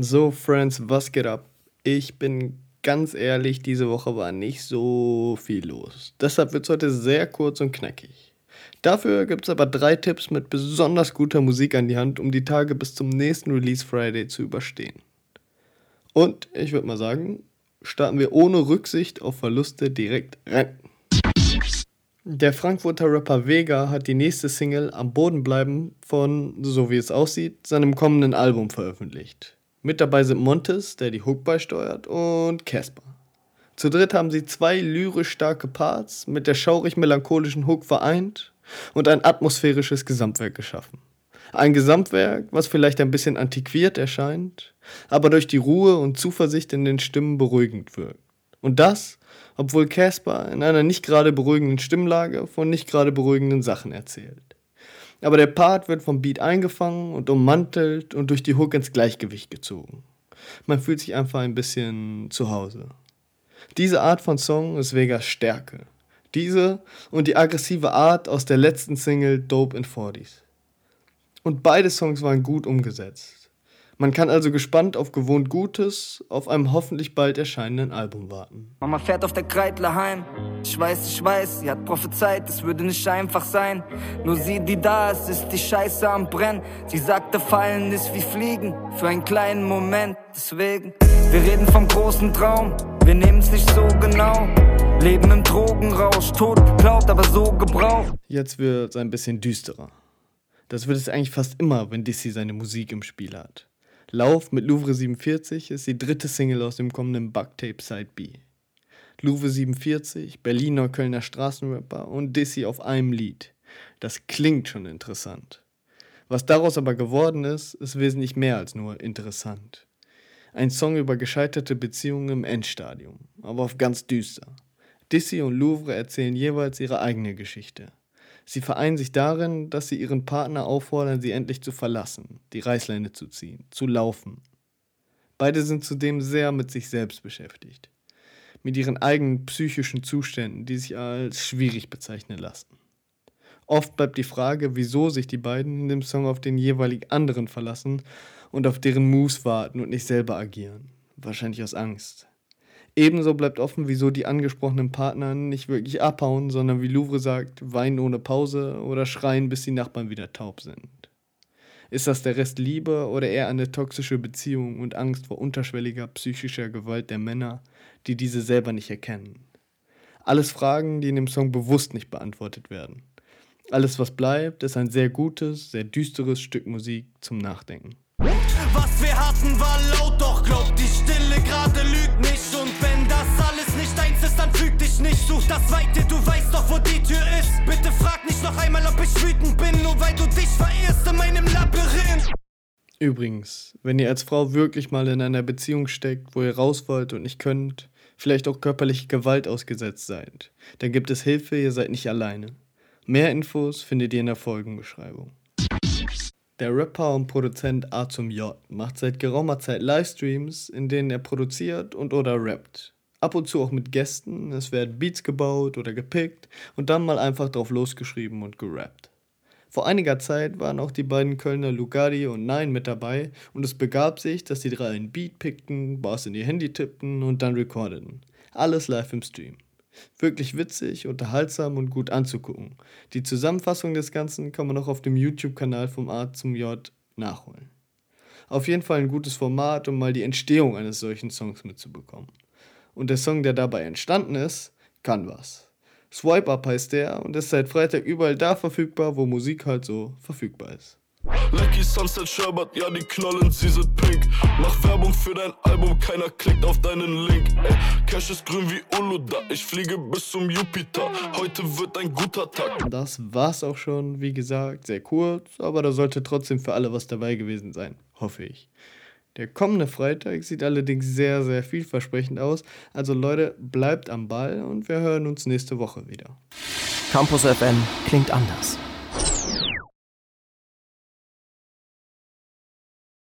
So, Friends, was geht ab? Ich bin ganz ehrlich, diese Woche war nicht so viel los. Deshalb wird es heute sehr kurz und knackig. Dafür gibt es aber drei Tipps mit besonders guter Musik an die Hand, um die Tage bis zum nächsten Release Friday zu überstehen. Und ich würde mal sagen, starten wir ohne Rücksicht auf Verluste direkt rein. Der Frankfurter Rapper Vega hat die nächste Single Am Boden bleiben von, so wie es aussieht, seinem kommenden Album veröffentlicht. Mit dabei sind Montes, der die Hook beisteuert, und Casper. Zu dritt haben sie zwei lyrisch starke Parts mit der schaurig-melancholischen Hook vereint und ein atmosphärisches Gesamtwerk geschaffen. Ein Gesamtwerk, was vielleicht ein bisschen antiquiert erscheint, aber durch die Ruhe und Zuversicht in den Stimmen beruhigend wirkt. Und das, obwohl Casper in einer nicht gerade beruhigenden Stimmlage von nicht gerade beruhigenden Sachen erzählt. Aber der Part wird vom Beat eingefangen und ummantelt und durch die Hook ins Gleichgewicht gezogen. Man fühlt sich einfach ein bisschen zu Hause. Diese Art von Song ist Vegas Stärke. Diese und die aggressive Art aus der letzten Single Dope in 40s. Und beide Songs waren gut umgesetzt. Man kann also gespannt auf gewohnt Gutes, auf einem hoffentlich bald erscheinenden Album warten. Mama fährt auf der Kreidler heim. Ich weiß, ich weiß, sie hat prophezeit, es würde nicht einfach sein. Nur sie, die da ist, ist die Scheiße am Brennen. Sie sagte, fallen ist wie Fliegen, für einen kleinen Moment. Deswegen, wir reden vom großen Traum, wir nehmen's nicht so genau. Leben im Drogenrausch, tot geklaut, aber so gebraucht. Jetzt wird's ein bisschen düsterer. Das wird es eigentlich fast immer, wenn DC seine Musik im Spiel hat. Lauf mit Louvre 47 ist die dritte Single aus dem kommenden Bugtape Side B. Louvre 47, Berliner, Kölner Straßenrapper und Dizzy auf einem Lied. Das klingt schon interessant. Was daraus aber geworden ist, ist wesentlich mehr als nur interessant. Ein Song über gescheiterte Beziehungen im Endstadium, aber auf ganz düster. Dizzy und Louvre erzählen jeweils ihre eigene Geschichte. Sie vereinen sich darin, dass sie ihren Partner auffordern, sie endlich zu verlassen, die Reißleine zu ziehen, zu laufen. Beide sind zudem sehr mit sich selbst beschäftigt, mit ihren eigenen psychischen Zuständen, die sich als schwierig bezeichnen lassen. Oft bleibt die Frage, wieso sich die beiden in dem Song auf den jeweilig anderen verlassen und auf deren Moves warten und nicht selber agieren. Wahrscheinlich aus Angst. Ebenso bleibt offen, wieso die angesprochenen Partner nicht wirklich abhauen, sondern wie Louvre sagt, weinen ohne Pause oder schreien, bis die Nachbarn wieder taub sind. Ist das der Rest Liebe oder eher eine toxische Beziehung und Angst vor unterschwelliger psychischer Gewalt der Männer, die diese selber nicht erkennen? Alles Fragen, die in dem Song bewusst nicht beantwortet werden. Alles, was bleibt, ist ein sehr gutes, sehr düsteres Stück Musik zum Nachdenken. Was wir hatten war laut, doch glaub die Stille gerade lügt nicht. Und wenn das alles nicht deins ist, dann füg dich nicht. Such das Weite, du weißt doch, wo die Tür ist. Bitte frag nicht noch einmal, ob ich wütend bin, nur weil du dich verirrst in meinem Labyrinth. Übrigens, wenn ihr als Frau wirklich mal in einer Beziehung steckt, wo ihr raus wollt und nicht könnt, vielleicht auch körperliche Gewalt ausgesetzt seid, dann gibt es Hilfe, ihr seid nicht alleine. Mehr Infos findet ihr in der Folgenbeschreibung. Der Rapper und Produzent A zum J macht seit geraumer Zeit Livestreams, in denen er produziert und oder rappt. Ab und zu auch mit Gästen, es werden Beats gebaut oder gepickt und dann mal einfach drauf losgeschrieben und gerappt. Vor einiger Zeit waren auch die beiden Kölner Lugardi und Nein mit dabei und es begab sich, dass die drei einen Beat pickten, Bars in ihr Handy tippten und dann recordeten. Alles live im Stream. Wirklich witzig, unterhaltsam und gut anzugucken. Die Zusammenfassung des Ganzen kann man auch auf dem YouTube-Kanal vom A zum J nachholen. Auf jeden Fall ein gutes Format, um mal die Entstehung eines solchen Songs mitzubekommen. Und der Song, der dabei entstanden ist, kann was. Swipe Up heißt der und ist seit Freitag überall da verfügbar, wo Musik halt so verfügbar ist. Lucky Sunset Sherbert, ja die knallen, sie sind pink. Mach Werbung für dein Album, keiner klickt auf deinen Link. Ey, Cash ist grün wie Uluda, ich fliege bis zum Jupiter. Heute wird ein guter Tag. Das war's auch schon, wie gesagt, sehr kurz, aber da sollte trotzdem für alle was dabei gewesen sein, hoffe ich. Der kommende Freitag sieht allerdings sehr, sehr vielversprechend aus. Also Leute, bleibt am Ball und wir hören uns nächste Woche wieder. Campus FM klingt anders.